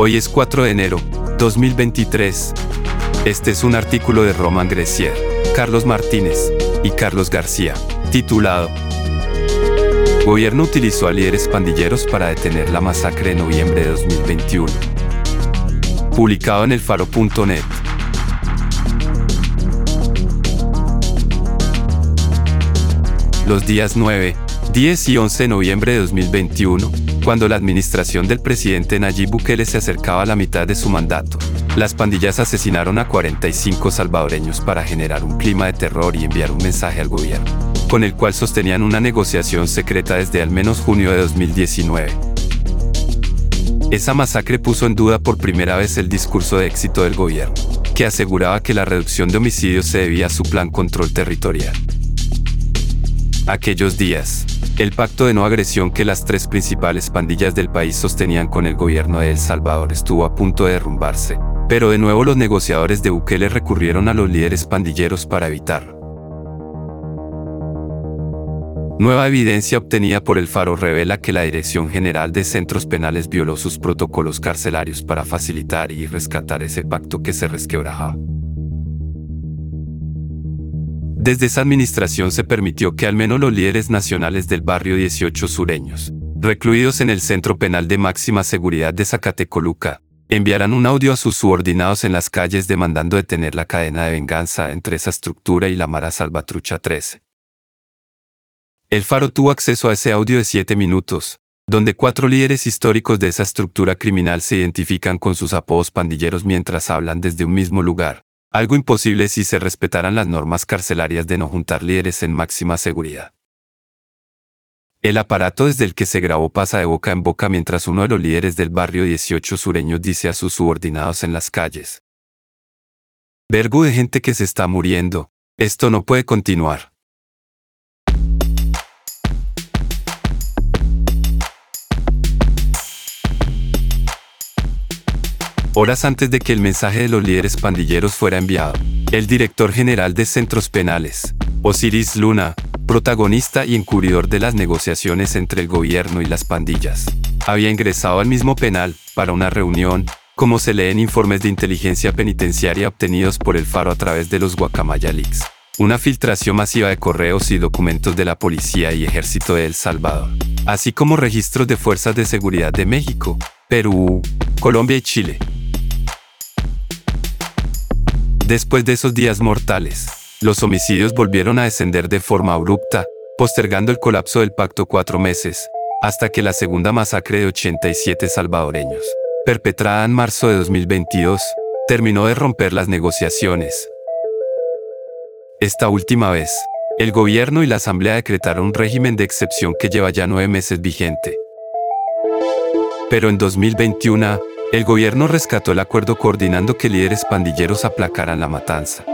Hoy es 4 de enero, 2023. Este es un artículo de Roman Grecier, Carlos Martínez y Carlos García, titulado Gobierno utilizó a líderes pandilleros para detener la masacre de noviembre de 2021. Publicado en elfaro.net. Los días 9, 10 y 11 de noviembre de 2021, cuando la administración del presidente Nayib Bukele se acercaba a la mitad de su mandato, las pandillas asesinaron a 45 salvadoreños para generar un clima de terror y enviar un mensaje al gobierno, con el cual sostenían una negociación secreta desde al menos junio de 2019. Esa masacre puso en duda por primera vez el discurso de éxito del gobierno, que aseguraba que la reducción de homicidios se debía a su plan control territorial. Aquellos días, el pacto de no agresión que las tres principales pandillas del país sostenían con el gobierno de El Salvador estuvo a punto de derrumbarse, pero de nuevo los negociadores de Bukele recurrieron a los líderes pandilleros para evitarlo. Nueva evidencia obtenida por el Faro revela que la Dirección General de Centros Penales violó sus protocolos carcelarios para facilitar y rescatar ese pacto que se resquebrajaba. Desde esa administración se permitió que al menos los líderes nacionales del barrio 18 sureños, recluidos en el Centro Penal de Máxima Seguridad de Zacatecoluca, enviaran un audio a sus subordinados en las calles demandando detener la cadena de venganza entre esa estructura y la Mara Salvatrucha 13. El Faro tuvo acceso a ese audio de 7 minutos, donde cuatro líderes históricos de esa estructura criminal se identifican con sus apodos pandilleros mientras hablan desde un mismo lugar, algo imposible si se respetaran las normas carcelarias de no juntar líderes en máxima seguridad. El aparato desde el que se grabó pasa de boca en boca mientras uno de los líderes del barrio 18 sureño dice a sus subordinados en las calles. Vergo de gente que se está muriendo. Esto no puede continuar. Horas antes de que el mensaje de los líderes pandilleros fuera enviado, el director general de Centros Penales, Osiris Luna, protagonista y encubridor de las negociaciones entre el gobierno y las pandillas, había ingresado al mismo penal para una reunión, como se lee en informes de inteligencia penitenciaria obtenidos por el Faro a través de los Guacamaya Leaks, una filtración masiva de correos y documentos de la policía y ejército de El Salvador, así como registros de fuerzas de seguridad de México, Perú, Colombia y Chile, Después de esos días mortales, los homicidios volvieron a descender de forma abrupta, postergando el colapso del pacto cuatro meses, hasta que la segunda masacre de 87 salvadoreños, perpetrada en marzo de 2022, terminó de romper las negociaciones. Esta última vez, el gobierno y la asamblea decretaron un régimen de excepción que lleva ya nueve meses vigente. Pero en 2021, el gobierno rescató el acuerdo coordinando que líderes pandilleros aplacaran la matanza.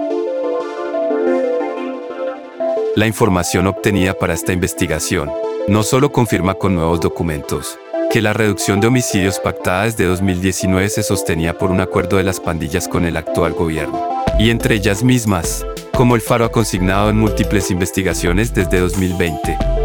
La información obtenida para esta investigación no solo confirma con nuevos documentos que la reducción de homicidios pactada desde 2019 se sostenía por un acuerdo de las pandillas con el actual gobierno, y entre ellas mismas, como el Faro ha consignado en múltiples investigaciones desde 2020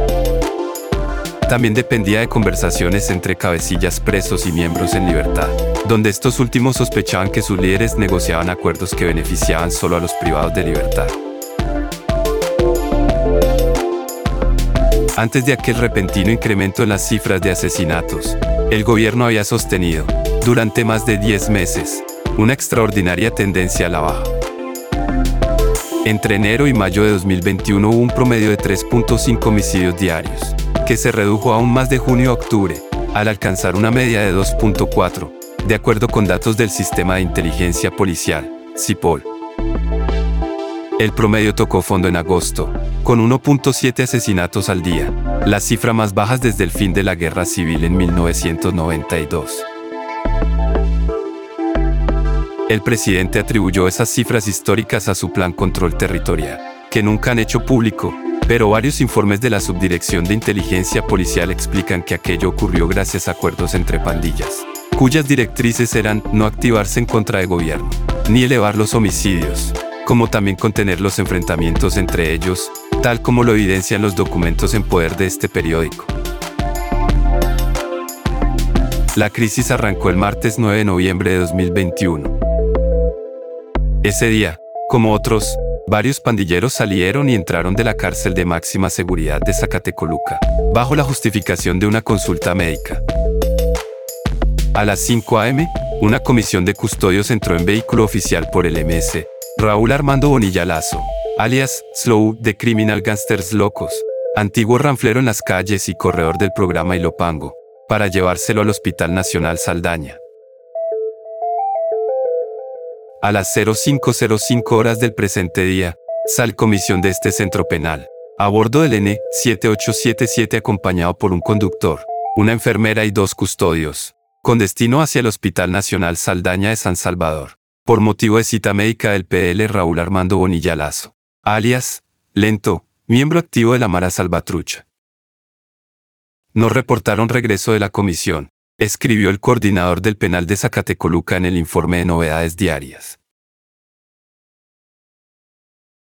también dependía de conversaciones entre cabecillas presos y miembros en libertad, donde estos últimos sospechaban que sus líderes negociaban acuerdos que beneficiaban solo a los privados de libertad. Antes de aquel repentino incremento en las cifras de asesinatos, el gobierno había sostenido, durante más de 10 meses, una extraordinaria tendencia a la baja. Entre enero y mayo de 2021 hubo un promedio de 3.5 homicidios diarios, que se redujo aún más de junio a octubre, al alcanzar una media de 2.4, de acuerdo con datos del Sistema de Inteligencia Policial, CIPOL. El promedio tocó fondo en agosto, con 1.7 asesinatos al día, las cifras más bajas desde el fin de la Guerra Civil en 1992. El presidente atribuyó esas cifras históricas a su plan control territorial, que nunca han hecho público, pero varios informes de la Subdirección de Inteligencia Policial explican que aquello ocurrió gracias a acuerdos entre pandillas, cuyas directrices eran no activarse en contra de gobierno, ni elevar los homicidios, como también contener los enfrentamientos entre ellos, tal como lo evidencian los documentos en poder de este periódico. La crisis arrancó el martes 9 de noviembre de 2021. Ese día, como otros, varios pandilleros salieron y entraron de la cárcel de máxima seguridad de Zacatecoluca, bajo la justificación de una consulta médica. A las 5 a.m., una comisión de custodios entró en vehículo oficial por el MS. Raúl Armando Bonilla Lazo, alias Slow de Criminal Gangsters Locos, antiguo ranflero en las calles y corredor del programa Ilopango, para llevárselo al Hospital Nacional Saldaña. A las 0505 horas del presente día, sal comisión de este centro penal, a bordo del N7877 acompañado por un conductor, una enfermera y dos custodios, con destino hacia el Hospital Nacional Saldaña de San Salvador, por motivo de cita médica del PL Raúl Armando Bonilla Lazo, alias, Lento, miembro activo de la Mara Salvatrucha. No reportaron regreso de la comisión, escribió el coordinador del penal de Zacatecoluca en el informe de novedades diarias.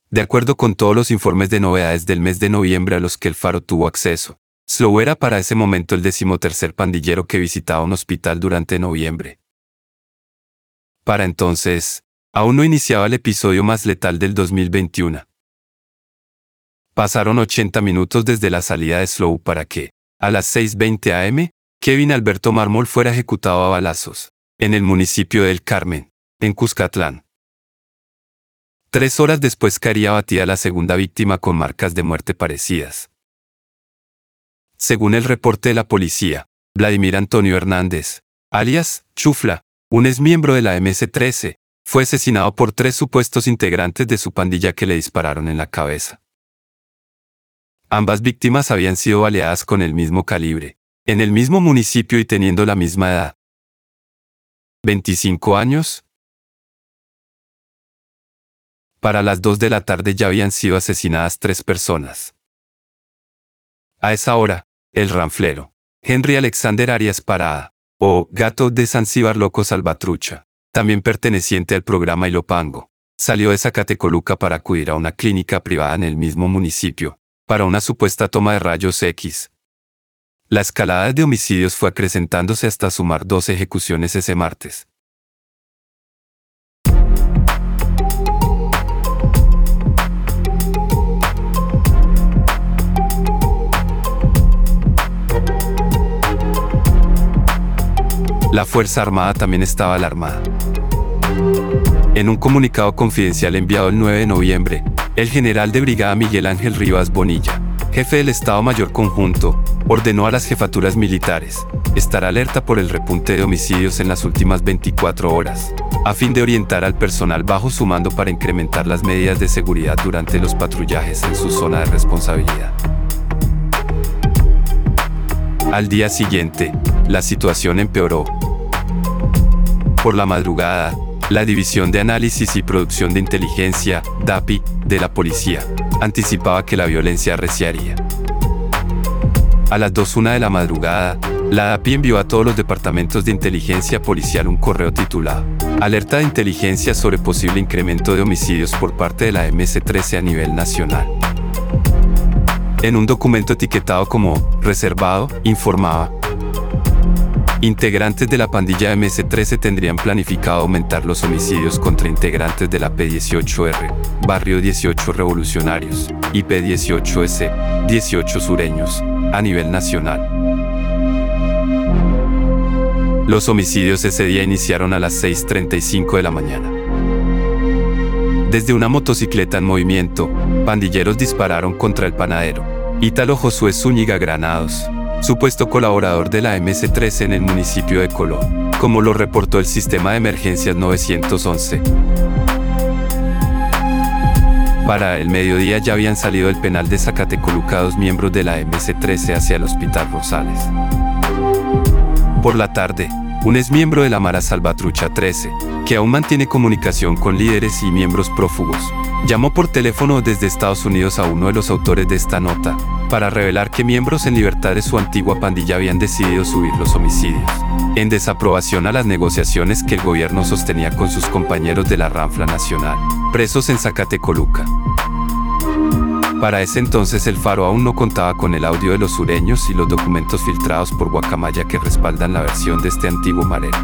De acuerdo con todos los informes de novedades del mes de noviembre a los que el Faro tuvo acceso, Slow era para ese momento el decimotercer pandillero que visitaba un hospital durante noviembre. Para entonces, aún no iniciaba el episodio más letal del 2021. Pasaron 80 minutos desde la salida de Slow para que, a las 6.20 am, Kevin Alberto Mármol fuera ejecutado a balazos, en el municipio del Carmen, en Cuscatlán. Tres horas después caería batida la segunda víctima con marcas de muerte parecidas. Según el reporte de la policía, Vladimir Antonio Hernández, alias Chufla, un exmiembro de la MS-13, fue asesinado por tres supuestos integrantes de su pandilla que le dispararon en la cabeza. Ambas víctimas habían sido baleadas con el mismo calibre, en el mismo municipio y teniendo la misma edad. 25 años. Para las 2 de la tarde ya habían sido asesinadas tres personas. A esa hora, el ranflero, Henry Alexander Arias Parada, o Gato de Zanzíbar Loco Salvatrucha, también perteneciente al programa Ilopango, salió de Zacatecoluca para acudir a una clínica privada en el mismo municipio, para una supuesta toma de rayos X. La escalada de homicidios fue acrecentándose hasta sumar dos ejecuciones ese martes. La Fuerza Armada también estaba alarmada. En un comunicado confidencial enviado el 9 de noviembre, el general de brigada Miguel Ángel Rivas Bonilla, jefe del Estado Mayor Conjunto, ordenó a las jefaturas militares estar alerta por el repunte de homicidios en las últimas 24 horas, a fin de orientar al personal bajo su mando para incrementar las medidas de seguridad durante los patrullajes en su zona de responsabilidad. Al día siguiente, la situación empeoró. Por la madrugada, la División de Análisis y Producción de Inteligencia, DAPI, de la policía, anticipaba que la violencia arreciaría. A las 2.1 de la madrugada, la DAPI envió a todos los departamentos de inteligencia policial un correo titulado Alerta de inteligencia sobre posible incremento de homicidios por parte de la MS-13 a nivel nacional. En un documento etiquetado como reservado, informaba, Integrantes de la pandilla MS-13 tendrían planificado aumentar los homicidios contra integrantes de la P-18R, Barrio 18 Revolucionarios, y P-18S, 18 Sureños, a nivel nacional. Los homicidios ese día iniciaron a las 6.35 de la mañana. Desde una motocicleta en movimiento, pandilleros dispararon contra el panadero, Ítalo Josué Zúñiga Granados, supuesto colaborador de la MS-13 en el municipio de Colón, como lo reportó el sistema de emergencias 911. Para el mediodía ya habían salido del penal de Zacatecoluca dos miembros de la MS-13 hacia el Hospital Rosales. Por la tarde, un exmiembro de la Mara Salvatrucha 13, que aún mantiene comunicación con líderes y miembros prófugos, llamó por teléfono desde Estados Unidos a uno de los autores de esta nota, para revelar que miembros en libertad de su antigua pandilla habían decidido subir los homicidios, en desaprobación a las negociaciones que el gobierno sostenía con sus compañeros de la Ranfla Nacional, presos en Zacatecoluca. Para ese entonces el Faro aún no contaba con el audio de los sureños y los documentos filtrados por Guacamaya que respaldan la versión de este antiguo marero.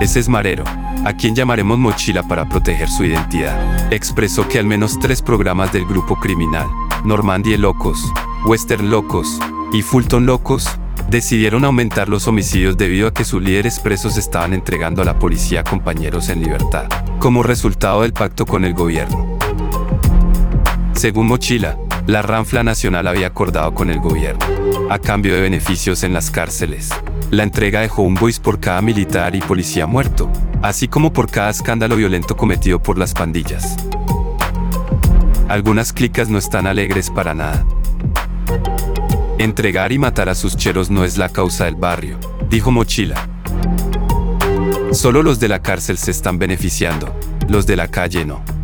Ese es Marero, a quien llamaremos Mochila para proteger su identidad. Expresó que al menos tres programas del grupo criminal, Normandie Locos, Western Locos y Fulton Locos, decidieron aumentar los homicidios debido a que sus líderes presos estaban entregando a la policía compañeros en libertad, como resultado del pacto con el gobierno. Según Mochila, la Ranfla Nacional había acordado con el gobierno, a cambio de beneficios en las cárceles, la entrega de homeboys por cada militar y policía muerto, así como por cada escándalo violento cometido por las pandillas. Algunas clicas no están alegres para nada. Entregar y matar a sus cheros no es la causa del barrio, dijo Mochila. Solo los de la cárcel se están beneficiando, los de la calle no.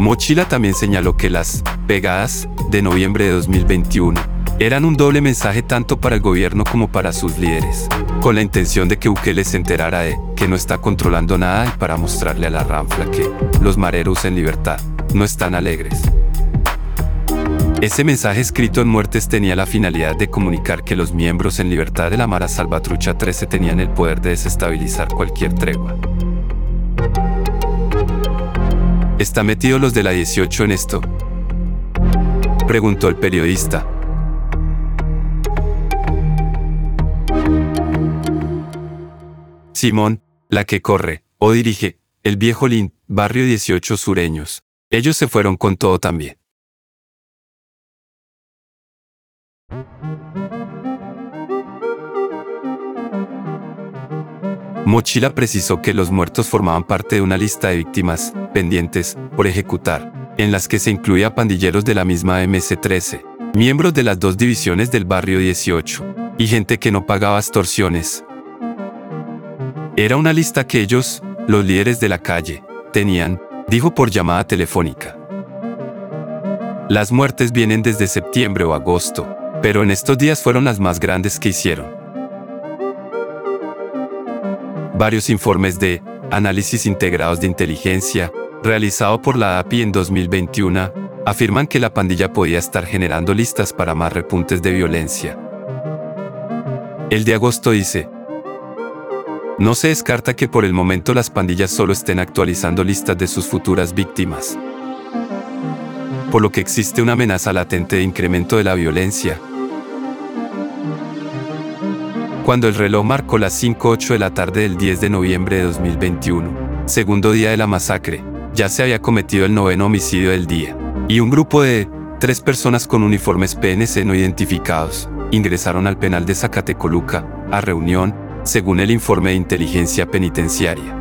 Mochila también señaló que las pegadas de noviembre de 2021 eran un doble mensaje tanto para el gobierno como para sus líderes, con la intención de que Bukele se enterara de que no está controlando nada y para mostrarle a la ranfla que los mareros en libertad no están alegres. Ese mensaje escrito en muertes tenía la finalidad de comunicar que los miembros en libertad de la Mara Salvatrucha 13 tenían el poder de desestabilizar cualquier tregua. ¿Está metido los de la 18 en esto? Preguntó el periodista. Simón, la que corre, o dirige, el viejo Lin, barrio 18 sureños. Ellos se fueron con todo también. Mochila precisó que los muertos formaban parte de una lista de víctimas pendientes por ejecutar, en las que se incluía pandilleros de la misma MS-13, miembros de las dos divisiones del barrio 18, y gente que no pagaba extorsiones. Era una lista que ellos, los líderes de la calle, tenían, dijo por llamada telefónica. Las muertes vienen desde septiembre o agosto, pero en estos días fueron las más grandes que hicieron. Varios informes de análisis integrados de inteligencia, realizado por la API en 2021, afirman que la pandilla podía estar generando listas para más repuntes de violencia. El de agosto dice, no se descarta que por el momento las pandillas solo estén actualizando listas de sus futuras víctimas, por lo que existe una amenaza latente de incremento de la violencia, cuando el reloj marcó las 5.08 de la tarde del 10 de noviembre de 2021, segundo día de la masacre, ya se había cometido el noveno homicidio del día, y un grupo de tres personas con uniformes PNC no identificados ingresaron al penal de Zacatecoluca, a reunión, según el informe de inteligencia penitenciaria.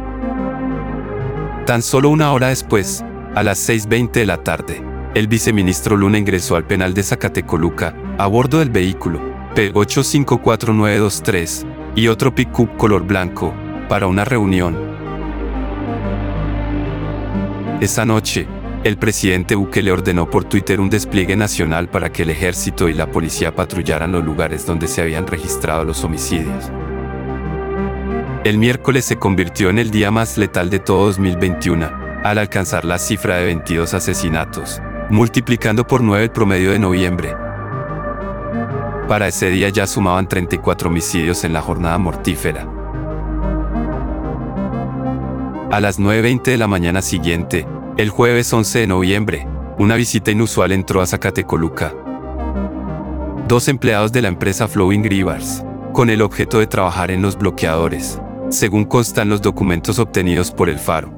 Tan solo una hora después, a las 6.20 de la tarde, el viceministro Luna ingresó al penal de Zacatecoluca, a bordo del vehículo, P854923, y otro pickup color blanco, para una reunión. Esa noche, el presidente le ordenó por Twitter un despliegue nacional para que el ejército y la policía patrullaran los lugares donde se habían registrado los homicidios. El miércoles se convirtió en el día más letal de todo 2021, al alcanzar la cifra de 22 asesinatos, multiplicando por 9 el promedio de noviembre, para ese día ya sumaban 34 homicidios en la jornada mortífera. A las 9.20 de la mañana siguiente, el jueves 11 de noviembre, una visita inusual entró a Zacatecoluca. Dos empleados de la empresa Flowing Rivers, con el objeto de trabajar en los bloqueadores, según constan los documentos obtenidos por el Faro.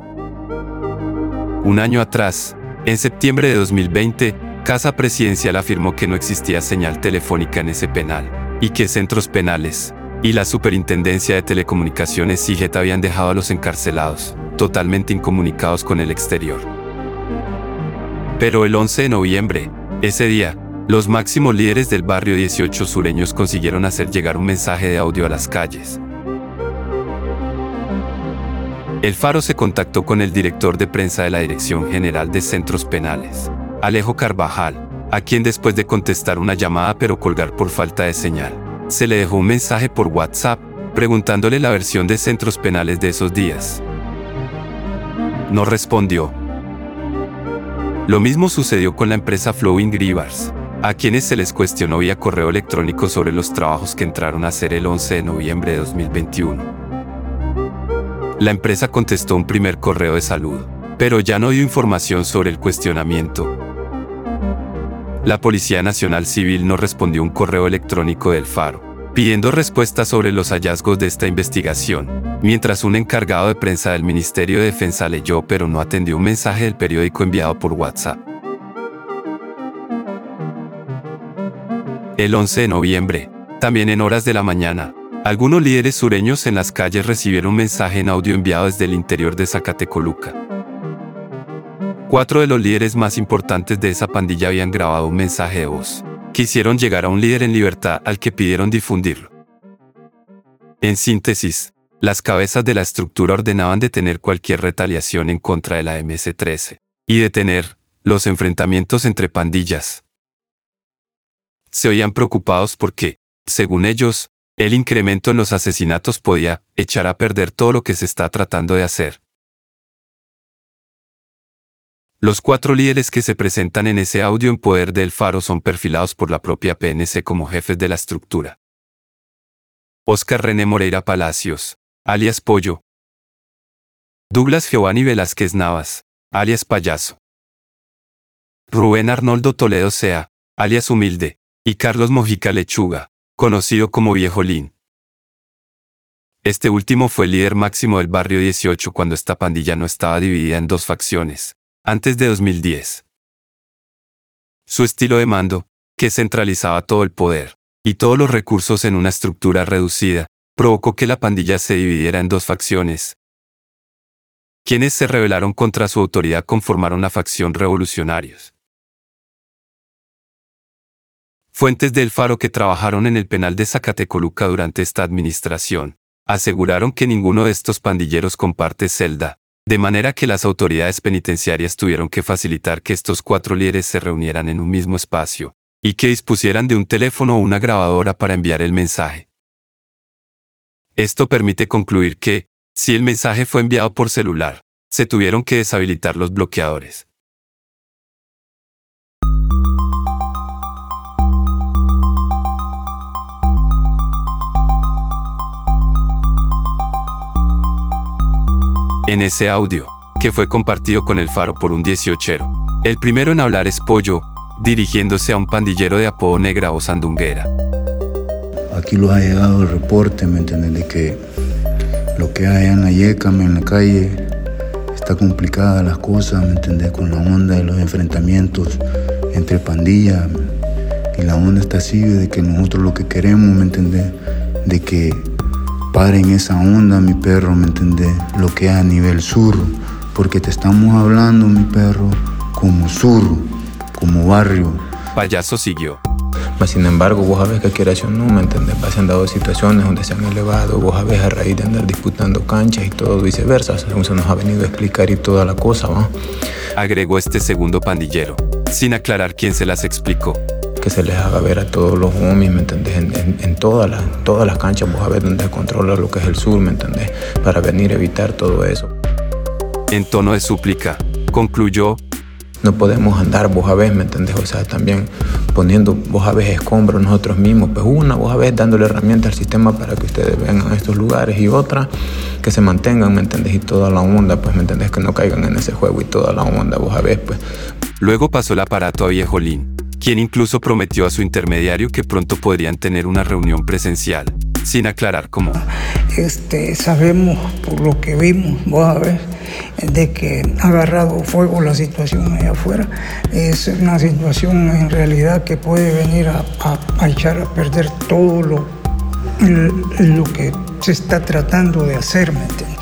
Un año atrás, en septiembre de 2020, Casa Presidencial afirmó que no existía señal telefónica en ese penal, y que centros penales y la Superintendencia de Telecomunicaciones CIGET habían dejado a los encarcelados, totalmente incomunicados con el exterior. Pero el 11 de noviembre, ese día, los máximos líderes del barrio 18 sureños consiguieron hacer llegar un mensaje de audio a las calles. El Faro se contactó con el director de prensa de la Dirección General de Centros Penales, Alejo Carvajal, a quien después de contestar una llamada pero colgar por falta de señal, se le dejó un mensaje por WhatsApp preguntándole la versión de centros penales de esos días. No respondió. Lo mismo sucedió con la empresa Flowing Rivers, a quienes se les cuestionó vía correo electrónico sobre los trabajos que entraron a hacer el 11 de noviembre de 2021. La empresa contestó un primer correo de salud, pero ya no dio información sobre el cuestionamiento. La Policía Nacional Civil no respondió un correo electrónico del Faro, pidiendo respuestas sobre los hallazgos de esta investigación, mientras un encargado de prensa del Ministerio de Defensa leyó pero no atendió un mensaje del periódico enviado por WhatsApp. El 11 de noviembre, también en horas de la mañana, algunos líderes sureños en las calles recibieron un mensaje en audio enviado desde el interior de Zacatecoluca. Cuatro de los líderes más importantes de esa pandilla habían grabado un mensaje de voz, quisieron llegar a un líder en libertad al que pidieron difundirlo. En síntesis, las cabezas de la estructura ordenaban detener cualquier retaliación en contra de la MS-13 y detener los enfrentamientos entre pandillas. Se oían preocupados porque, según ellos, el incremento en los asesinatos podía echar a perder todo lo que se está tratando de hacer. Los cuatro líderes que se presentan en ese audio en poder del Faro son perfilados por la propia PNC como jefes de la estructura. Oscar René Moreira Palacios, alias Pollo. Douglas Giovanni Velázquez Navas, alias Payaso. Rubén Arnoldo Toledo Sea, alias Humilde, y Carlos Mojica Lechuga, conocido como Viejo Lin. Este último fue el líder máximo del barrio 18 cuando esta pandilla no estaba dividida en dos facciones, antes de 2010. Su estilo de mando, que centralizaba todo el poder y todos los recursos en una estructura reducida, provocó que la pandilla se dividiera en dos facciones. Quienes se rebelaron contra su autoridad conformaron la facción revolucionarios. Fuentes del Faro que trabajaron en el penal de Zacatecoluca durante esta administración, aseguraron que ninguno de estos pandilleros comparte celda, de manera que las autoridades penitenciarias tuvieron que facilitar que estos cuatro líderes se reunieran en un mismo espacio, y que dispusieran de un teléfono o una grabadora para enviar el mensaje. Esto permite concluir que, si el mensaje fue enviado por celular, se tuvieron que deshabilitar los bloqueadores. En ese audio, que fue compartido con el faro por un 18. El primero en hablar es Pollo, dirigiéndose a un pandillero de apodo negra o sandunguera. Aquí los ha llegado el reporte, ¿me entiendes? De que lo que hay en la Yecame, en la calle, está complicada las cosas, ¿me entiendes? Con la onda de los enfrentamientos entre pandillas. Y la onda está así de que nosotros lo que queremos, ¿me entiendes? De que paren esa onda, mi perro, ¿me entendés? Lo que es a nivel sur, porque te estamos hablando, mi perro, como sur, como barrio. Payaso siguió. sin embargo, vos sabés que quieras o no, ¿me entendés? Se han dado situaciones donde se han elevado, vos sabés a raíz de andar disputando canchas y todo viceversa, según se nos ha venido a explicar y toda la cosa, ¿va? Agregó este segundo pandillero, sin aclarar quién se las explicó que se les haga ver a todos los homies, ¿me entendés? En, todas, las, todas las canchas, vos a ver dónde controla lo que es el sur, ¿me entendés? Para venir a evitar todo eso. En tono de súplica, concluyó. No podemos andar, vos a ver, ¿me entendés? O sea, también poniendo, vos a ver, escombros nosotros mismos. Pues una, vos a ver, dándole herramientas al sistema para que ustedes vengan a estos lugares y otra, que se mantengan, ¿me entendés? Y toda la onda, pues, ¿me entendés? Que no caigan en ese juego y toda la onda, vos a ver, pues. Luego pasó el aparato a Viejolín quien incluso prometió a su intermediario que pronto podrían tener una reunión presencial, sin aclarar cómo. Este, sabemos por lo que vimos, vos a ver, de que ha agarrado fuego la situación allá afuera. Es una situación en realidad que puede venir a, echar a perder todo lo, lo que se está tratando de hacer, ¿me entiendes?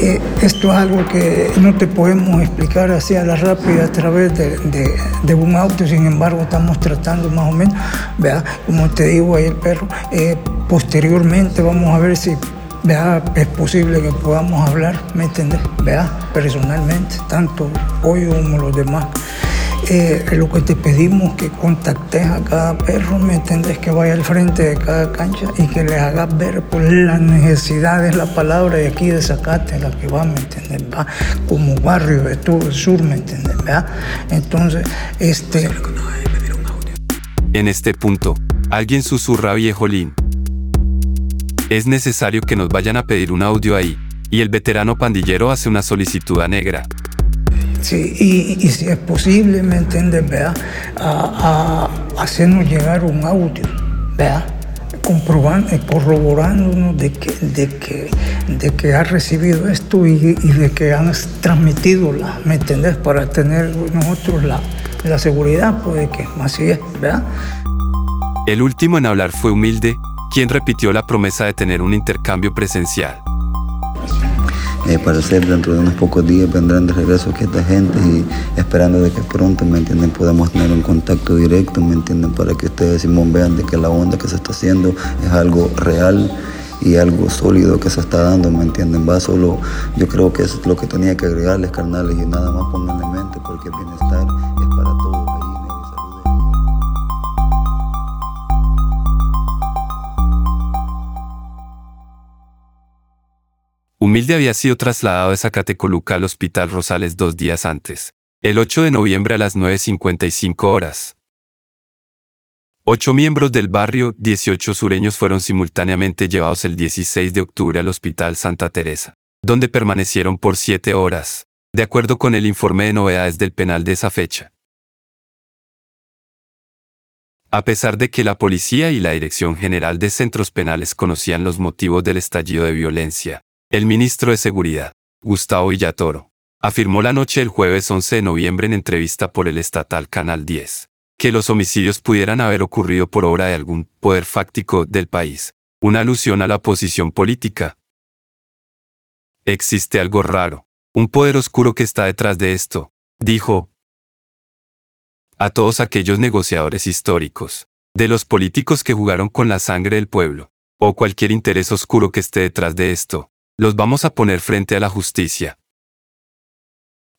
Eh, esto es algo que no te podemos explicar así a la rápida a través de, de, un auto, sin embargo estamos tratando más o menos, ¿vea? como te digo ahí el perro, eh, posteriormente vamos a ver si ¿vea? es posible que podamos hablar, ¿me entiendes? ¿Vea? Personalmente, tanto hoy como los demás. Lo que te pedimos que contactes a cada perro, ¿me entiendes? Que vaya al frente de cada cancha y que les hagas ver por las necesidades, la palabra de aquí de Zacate, la que va, ¿me entiendes? Va como barrio de todo el sur, ¿me entiendes? Entonces, este... En este punto, alguien susurra Viejolín. Es necesario que nos vayan a pedir un audio ahí, y el veterano pandillero hace una solicitud a Negra, Sí, y, si es posible, ¿me entiendes? Vea, a, hacernos llegar un audio, vea, comprobando, corroborándonos de que, de, que, de que ha recibido esto y, de que han transmitido, la, ¿me entiendes? Para tener nosotros la, la seguridad, pues que así es, ¿verdad? El último en hablar fue Humilde, quien repitió la promesa de tener un intercambio presencial. Eh, para ser dentro de unos pocos días vendrán de regreso aquí esta gente y esperando de que pronto, ¿me entienden?, podamos tener un contacto directo, ¿me entienden?, para que ustedes, Simón, vean de que la onda que se está haciendo es algo real y algo sólido que se está dando, ¿me entienden? Va solo, yo creo que es lo que tenía que agregarles, carnales, y nada más pongan en mente porque el bienestar Humilde había sido trasladado de Zacatecoluca al Hospital Rosales dos días antes, el 8 de noviembre a las 9.55 horas. Ocho miembros del barrio, 18 sureños fueron simultáneamente llevados el 16 de octubre al Hospital Santa Teresa, donde permanecieron por siete horas, de acuerdo con el informe de novedades del penal de esa fecha. A pesar de que la policía y la Dirección General de Centros Penales conocían los motivos del estallido de violencia, el ministro de Seguridad, Gustavo Villatoro, afirmó la noche del jueves 11 de noviembre en entrevista por el estatal Canal 10, que los homicidios pudieran haber ocurrido por obra de algún poder fáctico del país, una alusión a la posición política. Existe algo raro, un poder oscuro que está detrás de esto, dijo. A todos aquellos negociadores históricos, de los políticos que jugaron con la sangre del pueblo, o cualquier interés oscuro que esté detrás de esto, los vamos a poner frente a la justicia.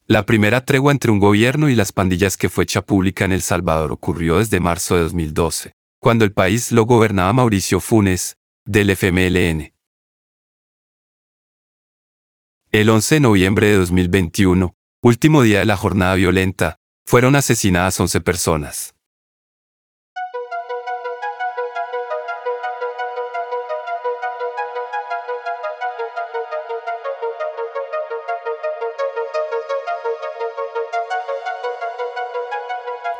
La primera tregua entre un gobierno y las pandillas que fue hecha pública en El Salvador ocurrió desde marzo de 2012, cuando el país lo gobernaba Mauricio Funes, del FMLN. El 11 de noviembre de 2021, último día de la jornada violenta, fueron asesinadas 11 personas.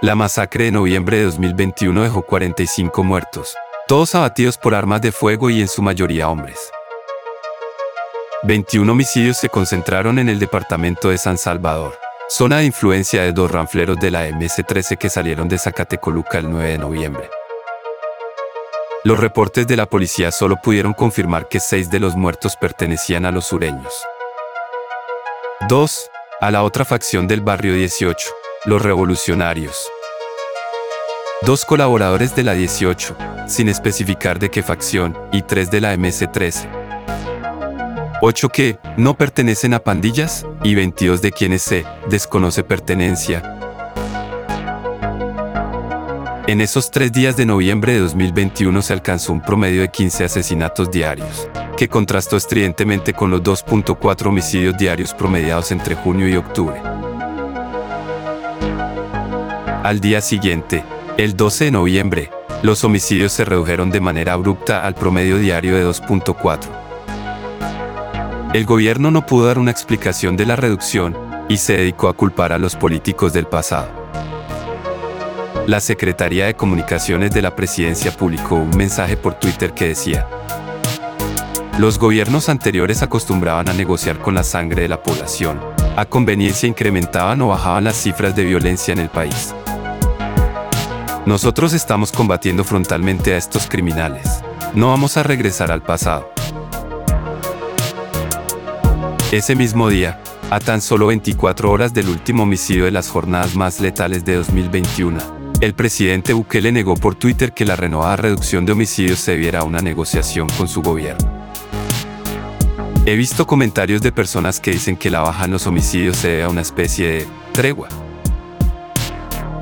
La masacre de noviembre de 2021 dejó 45 muertos, todos abatidos por armas de fuego y en su mayoría hombres. 21 homicidios se concentraron en el departamento de San Salvador, zona de influencia de dos ranfleros de la MS-13 que salieron de Zacatecoluca el 9 de noviembre. Los reportes de la policía solo pudieron confirmar que seis de los muertos pertenecían a los sureños. 2. A la otra facción del barrio 18, los revolucionarios. Dos colaboradores de la 18, sin especificar de qué facción, y tres de la MS-13. Ocho que no pertenecen a pandillas y 22 de quienes se desconoce pertenencia. En esos tres días de noviembre de 2021 se alcanzó un promedio de 15 asesinatos diarios, que contrastó estridentemente con los 2.4 homicidios diarios promediados entre junio y octubre. Al día siguiente, el 12 de noviembre, los homicidios se redujeron de manera abrupta al promedio diario de 2.4. El gobierno no pudo dar una explicación de la reducción y se dedicó a culpar a los políticos del pasado. La Secretaría de Comunicaciones de la Presidencia publicó un mensaje por Twitter que decía, los gobiernos anteriores acostumbraban a negociar con la sangre de la población. A conveniencia incrementaban o bajaban las cifras de violencia en el país. Nosotros estamos combatiendo frontalmente a estos criminales. No vamos a regresar al pasado. Ese mismo día, a tan solo 24 horas del último homicidio de las jornadas más letales de 2021, el presidente Bukele negó por Twitter que la renovada reducción de homicidios se debiera a una negociación con su gobierno. He visto comentarios de personas que dicen que la baja en los homicidios se debe a una especie de tregua.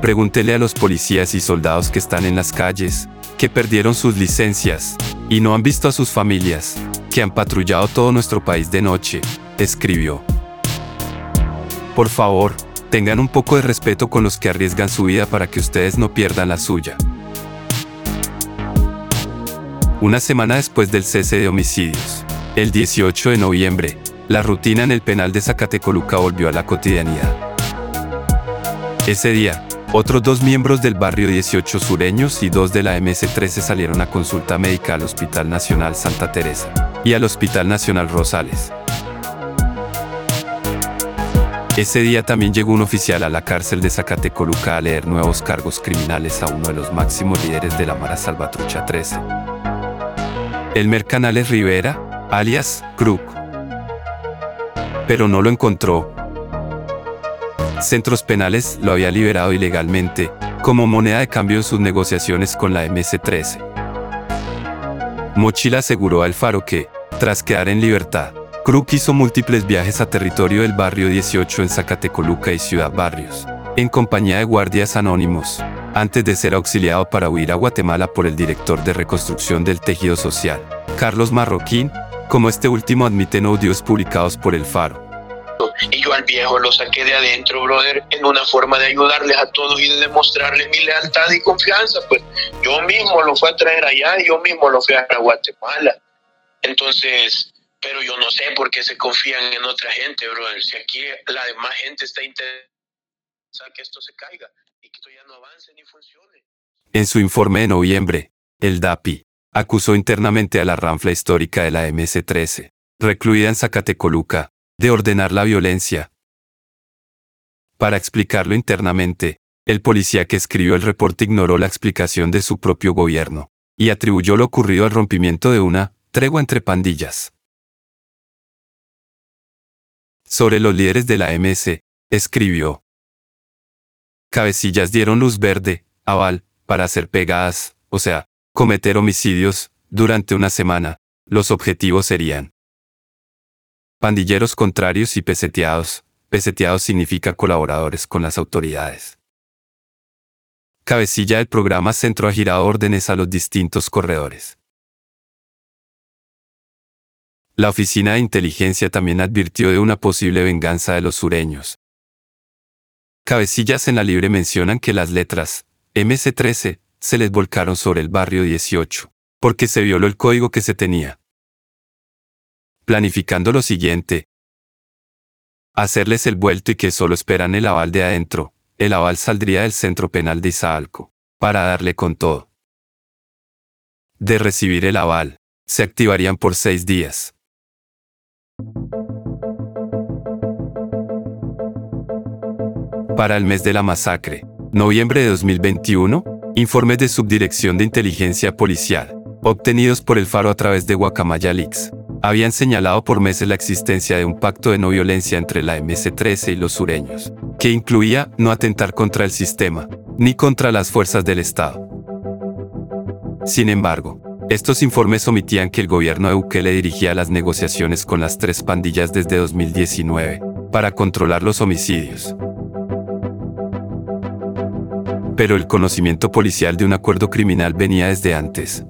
Pregúntele a los policías y soldados que están en las calles, que perdieron sus licencias y no han visto a sus familias, que han patrullado todo nuestro país de noche, escribió. Por favor, tengan un poco de respeto con los que arriesgan su vida para que ustedes no pierdan la suya. Una semana después del cese de homicidios, el 18 de noviembre, la rutina en el penal de Zacatecoluca volvió a la cotidianidad. Ese día, otros dos miembros del barrio 18 sureños y dos de la MS-13 salieron a consulta médica al Hospital Nacional Santa Teresa y al Hospital Nacional Rosales. Ese día también llegó un oficial a la cárcel de Zacatecoluca a leer nuevos cargos criminales a uno de los máximos líderes de la Mara Salvatrucha 13. El Mercanales Rivera, alias Crook. Pero no lo encontró Centros Penales lo había liberado ilegalmente, como moneda de cambio en sus negociaciones con la MS-13. Mochila aseguró al Faro que, tras quedar en libertad, Kruk hizo múltiples viajes a territorio del barrio 18 en Zacatecoluca y Ciudad Barrios, en compañía de guardias anónimos, antes de ser auxiliado para huir a Guatemala por el director de reconstrucción del tejido social, Carlos Marroquín, como este último admite en audios publicados por el Faro. Y yo al viejo lo saqué de adentro, brother, en una forma de ayudarles a todos y de demostrarles mi lealtad y confianza. Pues yo mismo lo fui a traer allá y yo mismo lo fui a Guatemala. Entonces, pero yo no sé por qué se confían en otra gente, brother. Si aquí la demás gente está interesada que esto se caiga y que esto ya no avance ni funcione. En su informe de noviembre, el DAPI acusó internamente a la ranfla histórica de la MS-13, recluida en Zacatecoluca, de ordenar la violencia. Para explicarlo internamente, el policía que escribió el reporte ignoró la explicación de su propio gobierno, y atribuyó lo ocurrido al rompimiento de una tregua entre pandillas. Sobre los líderes de la MS, escribió. Cabecillas dieron luz verde, aval, para hacer pegadas, o sea, cometer homicidios, durante una semana. Los objetivos serían Pandilleros contrarios y peseteados. Peseteados significa colaboradores con las autoridades. Cabecilla del programa Centro ha girado órdenes a los distintos corredores. La Oficina de Inteligencia también advirtió de una posible venganza de los sureños. Cabecillas en la libre mencionan que las letras MC13 se les volcaron sobre el barrio 18, porque se violó el código que se tenía planificando lo siguiente. Hacerles el vuelto y que solo esperan el aval de adentro. El aval saldría del centro penal de Izaalco, para darle con todo. De recibir el aval, se activarían por seis días. Para el mes de la masacre, noviembre de 2021, informes de Subdirección de Inteligencia Policial, obtenidos por el Faro a través de Guacamaya Leaks, habían señalado por meses la existencia de un pacto de no violencia entre la MS-13 y los sureños, que incluía no atentar contra el sistema, ni contra las fuerzas del Estado. Sin embargo, estos informes omitían que el gobierno de Bukele dirigía las negociaciones con las tres pandillas desde 2019, para controlar los homicidios. Pero el conocimiento policial de un acuerdo criminal venía desde antes.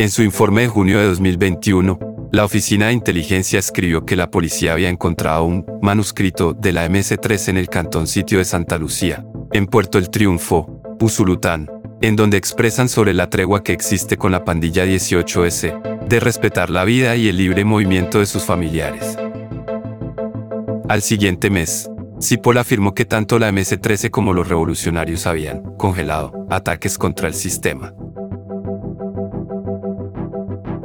En su informe de junio de 2021, la Oficina de Inteligencia escribió que la policía había encontrado un manuscrito de la MS-3 en el cantón sitio de Santa Lucía, en Puerto El Triunfo, Usulután, en donde expresan sobre la tregua que existe con la pandilla 18S, de respetar la vida y el libre movimiento de sus familiares. Al siguiente mes, Cipol afirmó que tanto la MS-13 como los revolucionarios habían congelado ataques contra el sistema.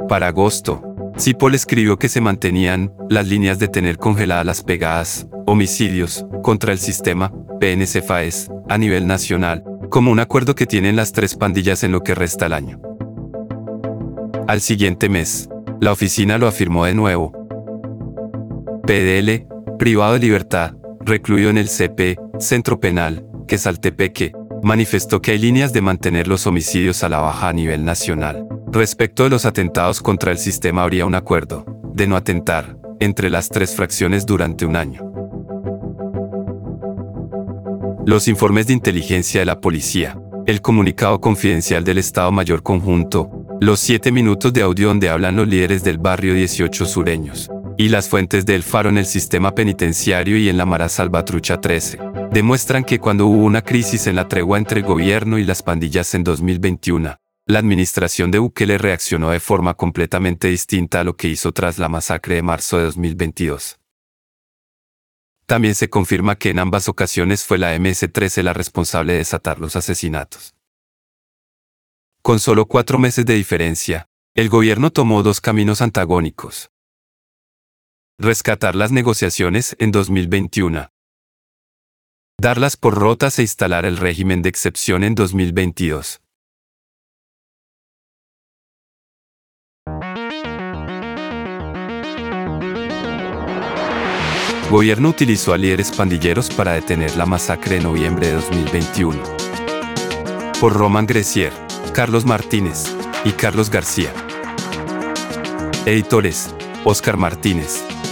Para agosto, Cipol escribió que se mantenían las líneas de tener congeladas las pegadas, homicidios, contra el sistema, PNC-FAES, a nivel nacional, como un acuerdo que tienen las tres pandillas en lo que resta el año. Al siguiente mes, la oficina lo afirmó de nuevo. PDL, privado de libertad, recluido en el CP, Centro Penal, que Saltepeque, manifestó que hay líneas de mantener los homicidios a la baja a nivel nacional. Respecto de los atentados contra el sistema habría un acuerdo, de no atentar, entre las tres fracciones durante un año. Los informes de inteligencia de la policía, el comunicado confidencial del Estado Mayor Conjunto, los siete minutos de audio donde hablan los líderes del barrio 18 sureños, y las fuentes del faro en el sistema penitenciario y en la Mara Salvatrucha 13, demuestran que cuando hubo una crisis en la tregua entre el gobierno y las pandillas en 2021, la administración de Bukele reaccionó de forma completamente distinta a lo que hizo tras la masacre de marzo de 2022. También se confirma que en ambas ocasiones fue la MS-13 la responsable de desatar los asesinatos. Con solo cuatro meses de diferencia, el gobierno tomó dos caminos antagónicos. Rescatar las negociaciones en 2021. Darlas por rotas e instalar el régimen de excepción en 2022. Gobierno utilizó a líderes pandilleros para detener la masacre de noviembre de 2021. Por Roman Grecier, Carlos Martínez y Carlos García. Editores, Oscar Martínez